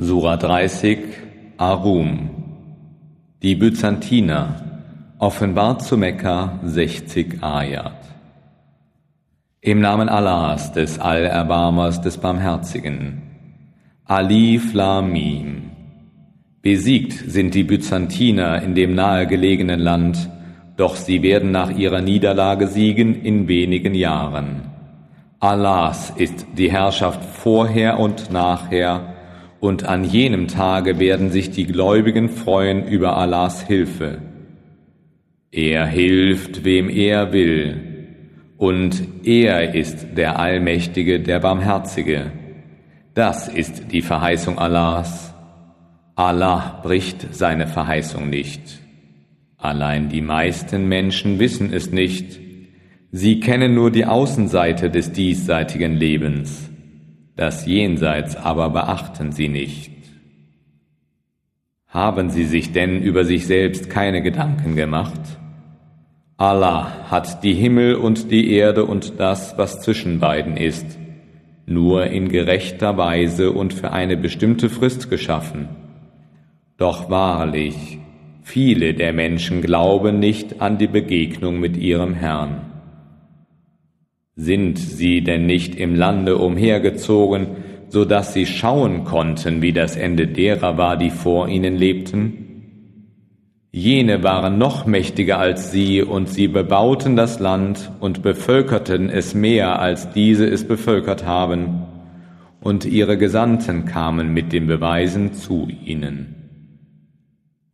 Sura 30 Arum. Die Byzantiner offenbart zu Mekka 60 Ayat. Im Namen Allahs, des Allerbarmers, des Barmherzigen. Alif Lamim Besiegt sind die Byzantiner in dem nahegelegenen Land, doch sie werden nach ihrer Niederlage siegen in wenigen Jahren. Allahs ist die Herrschaft vorher und nachher, und an jenem Tage werden sich die Gläubigen freuen über Allahs Hilfe. Er hilft, wem er will, und er ist der Allmächtige, der Barmherzige. Das ist die Verheißung Allahs. Allah bricht seine Verheißung nicht. Allein die meisten Menschen wissen es nicht. Sie kennen nur die Außenseite des diesseitigen Lebens. Das Jenseits aber beachten sie nicht. Haben sie sich denn über sich selbst keine Gedanken gemacht? Allah hat die Himmel und die Erde und das, was zwischen beiden ist, nur in gerechter Weise und für eine bestimmte Frist geschaffen. Doch wahrlich, viele der Menschen glauben nicht an die Begegnung mit ihrem Herrn. Sind sie denn nicht im Lande umhergezogen, so dass sie schauen konnten, wie das Ende derer war, die vor ihnen lebten? Jene waren noch mächtiger als sie, und sie bebauten das Land und bevölkerten es mehr, als diese es bevölkert haben, und ihre Gesandten kamen mit den Beweisen zu ihnen.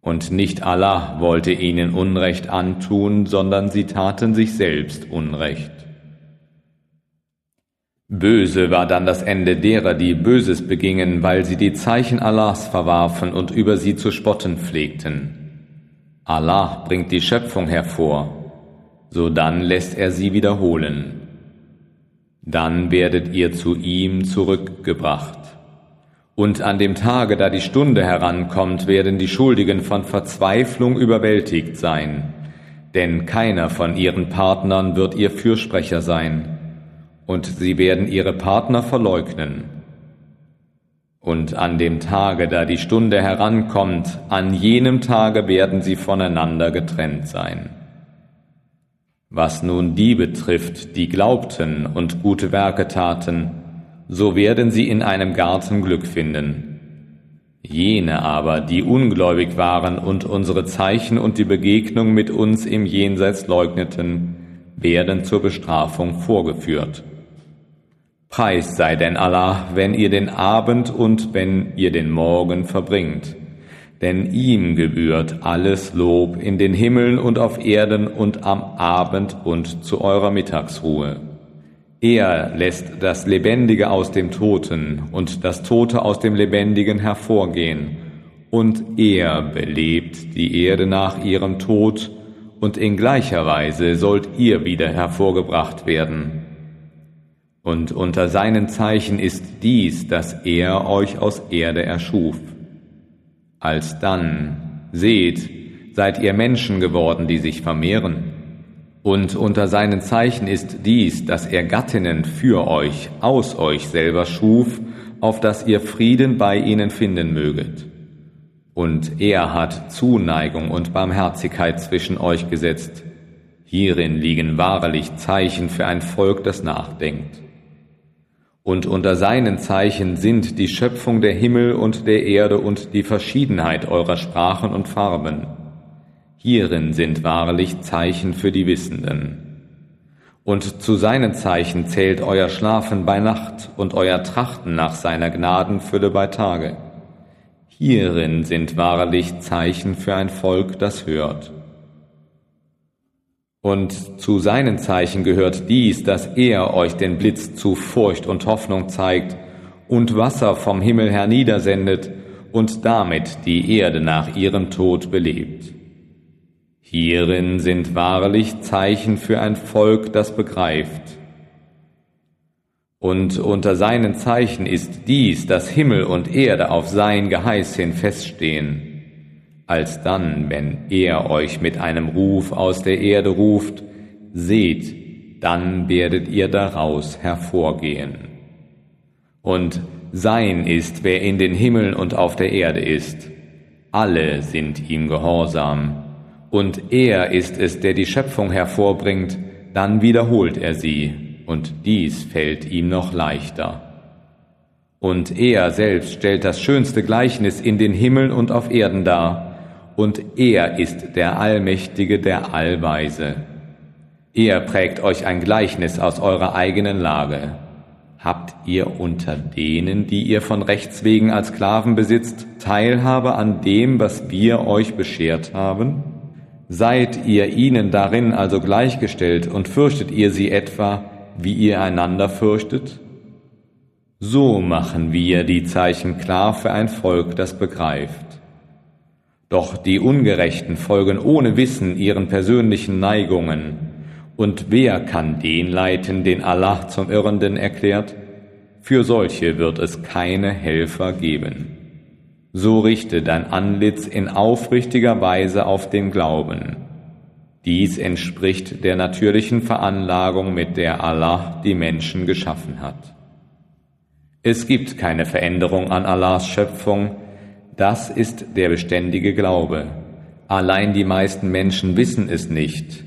Und nicht Allah wollte ihnen Unrecht antun, sondern sie taten sich selbst Unrecht. Böse war dann das Ende derer, die Böses begingen, weil sie die Zeichen Allahs verwarfen und über sie zu spotten pflegten. Allah bringt die Schöpfung hervor, so dann lässt er sie wiederholen. Dann werdet ihr zu ihm zurückgebracht. Und an dem Tage, da die Stunde herankommt, werden die Schuldigen von Verzweiflung überwältigt sein, denn keiner von ihren Partnern wird ihr Fürsprecher sein und sie werden ihre Partner verleugnen. Und an dem Tage, da die Stunde herankommt, an jenem Tage werden sie voneinander getrennt sein. Was nun die betrifft, die glaubten und gute Werke taten, so werden sie in einem Garten Glück finden. Jene aber, die ungläubig waren und unsere Zeichen und die Begegnung mit uns im Jenseits leugneten, werden zur Bestrafung vorgeführt. Preis sei denn Allah, wenn ihr den Abend und wenn ihr den Morgen verbringt. Denn ihm gebührt alles Lob in den Himmeln und auf Erden und am Abend und zu eurer Mittagsruhe. Er lässt das Lebendige aus dem Toten und das Tote aus dem Lebendigen hervorgehen. Und er belebt die Erde nach ihrem Tod, und in gleicher Weise sollt ihr wieder hervorgebracht werden. Und unter seinen Zeichen ist dies, dass er euch aus Erde erschuf. Alsdann, seht, seid ihr Menschen geworden, die sich vermehren. Und unter seinen Zeichen ist dies, dass er Gattinnen für euch, aus euch selber schuf, auf dass ihr Frieden bei ihnen finden möget. Und er hat Zuneigung und Barmherzigkeit zwischen euch gesetzt. Hierin liegen wahrlich Zeichen für ein Volk, das nachdenkt. Und unter seinen Zeichen sind die Schöpfung der Himmel und der Erde und die Verschiedenheit eurer Sprachen und Farben. Hierin sind wahrlich Zeichen für die Wissenden. Und zu seinen Zeichen zählt euer Schlafen bei Nacht und euer Trachten nach seiner Gnadenfülle bei Tage. Hierin sind wahrlich Zeichen für ein Volk, das hört. Und zu seinen Zeichen gehört dies, dass er euch den Blitz zu Furcht und Hoffnung zeigt und Wasser vom Himmel herniedersendet und damit die Erde nach ihrem Tod belebt. Hierin sind wahrlich Zeichen für ein Volk, das begreift. Und unter seinen Zeichen ist dies, dass Himmel und Erde auf sein Geheiß hin feststehen als dann, wenn er euch mit einem Ruf aus der Erde ruft, seht, dann werdet ihr daraus hervorgehen. Und sein ist, wer in den Himmeln und auf der Erde ist. Alle sind ihm gehorsam. Und er ist es, der die Schöpfung hervorbringt, dann wiederholt er sie, und dies fällt ihm noch leichter. Und er selbst stellt das schönste Gleichnis in den Himmeln und auf Erden dar, und er ist der Allmächtige, der Allweise. Er prägt euch ein Gleichnis aus eurer eigenen Lage. Habt ihr unter denen, die ihr von Rechts wegen als Sklaven besitzt, Teilhabe an dem, was wir euch beschert haben? Seid ihr ihnen darin also gleichgestellt und fürchtet ihr sie etwa, wie ihr einander fürchtet? So machen wir die Zeichen klar für ein Volk, das begreift. Doch die Ungerechten folgen ohne Wissen ihren persönlichen Neigungen und wer kann den leiten, den Allah zum Irrenden erklärt? Für solche wird es keine Helfer geben. So richte dein Antlitz in aufrichtiger Weise auf den Glauben. Dies entspricht der natürlichen Veranlagung, mit der Allah die Menschen geschaffen hat. Es gibt keine Veränderung an Allahs Schöpfung, das ist der beständige Glaube. Allein die meisten Menschen wissen es nicht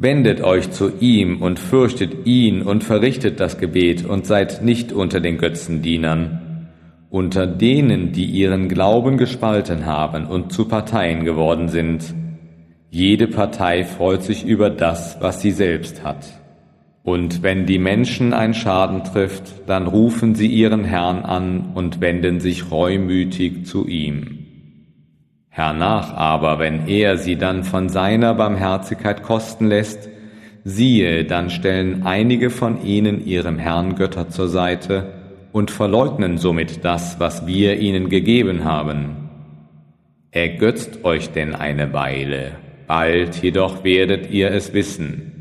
Wendet euch zu ihm und fürchtet ihn und verrichtet das Gebet und seid nicht unter den Götzendienern, unter denen, die ihren Glauben gespalten haben und zu Parteien geworden sind. Jede Partei freut sich über das, was sie selbst hat. Und wenn die Menschen ein Schaden trifft, dann rufen sie ihren Herrn an und wenden sich reumütig zu ihm. Hernach aber, wenn er sie dann von seiner Barmherzigkeit kosten lässt, siehe, dann stellen einige von ihnen ihrem Herrn Götter zur Seite und verleugnen somit das, was wir ihnen gegeben haben. Ergötzt euch denn eine Weile, bald jedoch werdet ihr es wissen.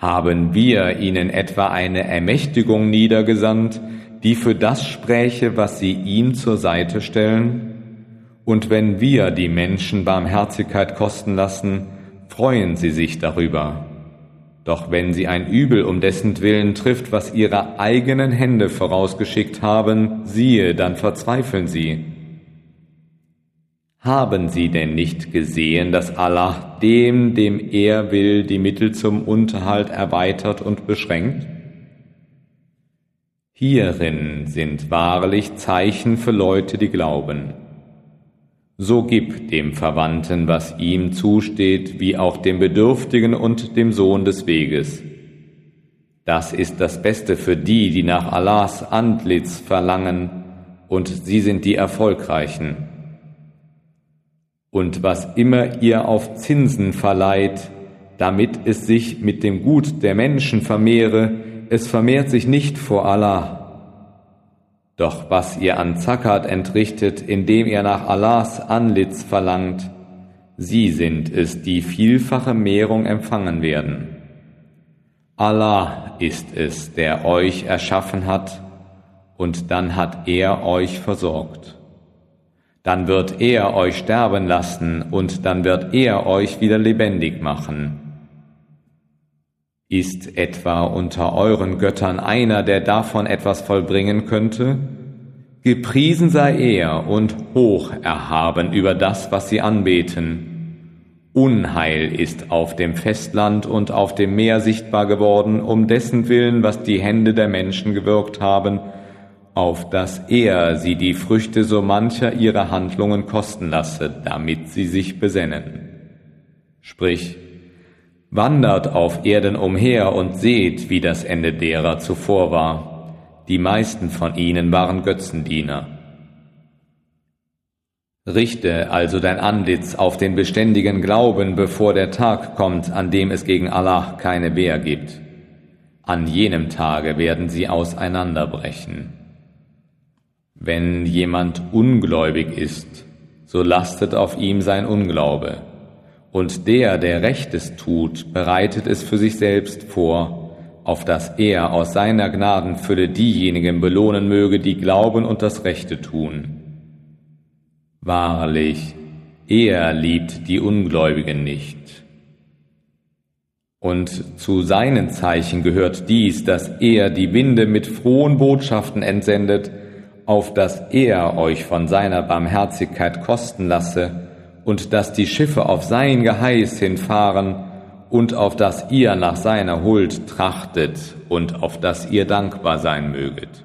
Haben wir ihnen etwa eine Ermächtigung niedergesandt, die für das spräche, was sie ihm zur Seite stellen? Und wenn wir die Menschen Barmherzigkeit kosten lassen, freuen sie sich darüber. Doch wenn sie ein Übel um dessen Willen trifft, was ihre eigenen Hände vorausgeschickt haben, siehe, dann verzweifeln sie. Haben sie denn nicht gesehen, dass Allah dem, dem er will, die Mittel zum Unterhalt erweitert und beschränkt? Hierin sind wahrlich Zeichen für Leute, die glauben. So gib dem Verwandten, was ihm zusteht, wie auch dem Bedürftigen und dem Sohn des Weges. Das ist das Beste für die, die nach Allahs Antlitz verlangen, und sie sind die Erfolgreichen. Und was immer ihr auf Zinsen verleiht, damit es sich mit dem Gut der Menschen vermehre, es vermehrt sich nicht vor Allah. Doch was ihr an Zakat entrichtet, indem ihr nach Allahs Anlitz verlangt, sie sind es, die vielfache Mehrung empfangen werden. Allah ist es, der euch erschaffen hat, und dann hat er euch versorgt. Dann wird er euch sterben lassen, und dann wird er euch wieder lebendig machen. Ist etwa unter euren Göttern einer, der davon etwas vollbringen könnte? Gepriesen sei er und hoch erhaben über das, was sie anbeten. Unheil ist auf dem Festland und auf dem Meer sichtbar geworden, um dessen Willen, was die Hände der Menschen gewirkt haben, auf dass er sie die Früchte so mancher ihrer Handlungen kosten lasse, damit sie sich besennen. Sprich, Wandert auf Erden umher und seht, wie das Ende derer zuvor war. Die meisten von ihnen waren Götzendiener. Richte also dein Antlitz auf den beständigen Glauben, bevor der Tag kommt, an dem es gegen Allah keine Wehr gibt. An jenem Tage werden sie auseinanderbrechen. Wenn jemand ungläubig ist, so lastet auf ihm sein Unglaube. Und der, der Rechtes tut, bereitet es für sich selbst vor, auf dass er aus seiner Gnadenfülle diejenigen belohnen möge, die glauben und das Rechte tun. Wahrlich, er liebt die Ungläubigen nicht. Und zu seinen Zeichen gehört dies, dass er die Winde mit frohen Botschaften entsendet, auf dass er euch von seiner Barmherzigkeit kosten lasse, und dass die Schiffe auf sein Geheiß hinfahren, und auf dass ihr nach seiner Huld trachtet, und auf dass ihr dankbar sein möget.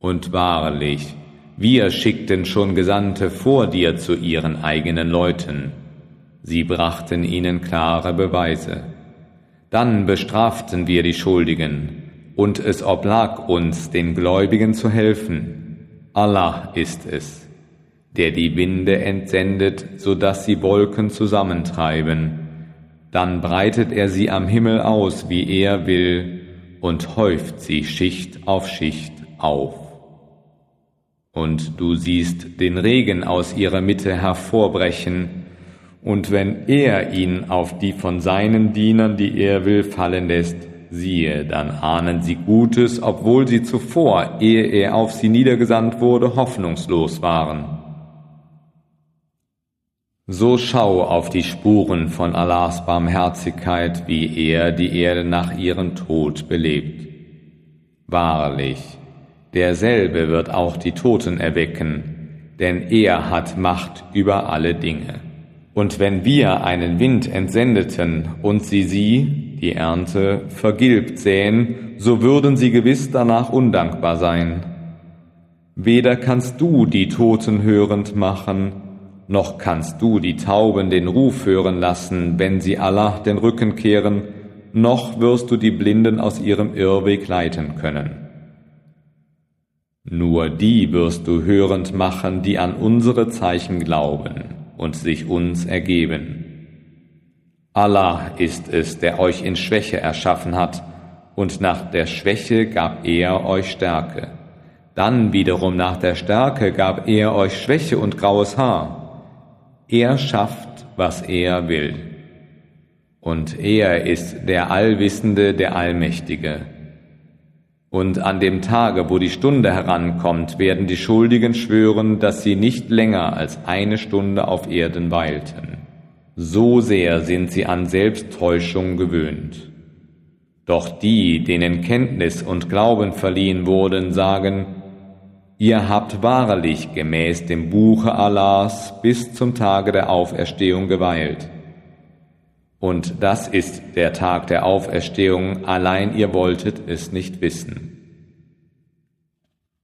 Und wahrlich, wir schickten schon Gesandte vor dir zu ihren eigenen Leuten, Sie brachten ihnen klare Beweise. Dann bestraften wir die Schuldigen, und es oblag uns, den Gläubigen zu helfen. Allah ist es, der die Winde entsendet, so dass sie Wolken zusammentreiben. Dann breitet er sie am Himmel aus, wie er will, und häuft sie Schicht auf Schicht auf. Und du siehst den Regen aus ihrer Mitte hervorbrechen, und wenn er ihn auf die von seinen Dienern, die er will, fallen lässt, siehe, dann ahnen sie Gutes, obwohl sie zuvor, ehe er auf sie niedergesandt wurde, hoffnungslos waren. So schau auf die Spuren von Allahs Barmherzigkeit, wie er die Erde nach ihrem Tod belebt. Wahrlich, derselbe wird auch die Toten erwecken, denn er hat Macht über alle Dinge. Und wenn wir einen Wind entsendeten und sie sie, die Ernte, vergilbt sähen, so würden sie gewiss danach undankbar sein. Weder kannst du die Toten hörend machen, noch kannst du die Tauben den Ruf hören lassen, wenn sie Allah den Rücken kehren, noch wirst du die Blinden aus ihrem Irrweg leiten können. Nur die wirst du hörend machen, die an unsere Zeichen glauben und sich uns ergeben. Allah ist es, der euch in Schwäche erschaffen hat, und nach der Schwäche gab er euch Stärke. Dann wiederum nach der Stärke gab er euch Schwäche und graues Haar. Er schafft, was er will. Und er ist der Allwissende, der Allmächtige. Und an dem Tage, wo die Stunde herankommt, werden die Schuldigen schwören, dass sie nicht länger als eine Stunde auf Erden weilten. So sehr sind sie an Selbsttäuschung gewöhnt. Doch die, denen Kenntnis und Glauben verliehen wurden, sagen, Ihr habt wahrlich gemäß dem Buche Allahs bis zum Tage der Auferstehung geweilt. Und das ist der Tag der Auferstehung, allein ihr wolltet es nicht wissen.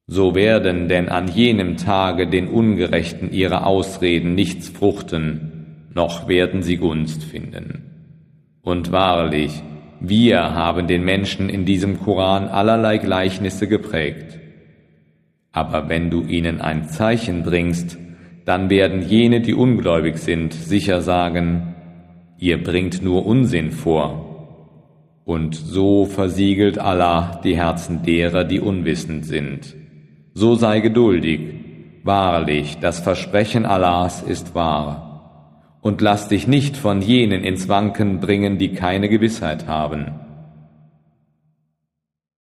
So werden denn an jenem Tage den Ungerechten ihre Ausreden nichts fruchten, noch werden sie Gunst finden. Und wahrlich, wir haben den Menschen in diesem Koran allerlei Gleichnisse geprägt. Aber wenn du ihnen ein Zeichen bringst, dann werden jene, die ungläubig sind, sicher sagen, ihr bringt nur Unsinn vor. Und so versiegelt Allah die Herzen derer, die unwissend sind. So sei geduldig. Wahrlich, das Versprechen Allahs ist wahr. Und lass dich nicht von jenen ins Wanken bringen, die keine Gewissheit haben.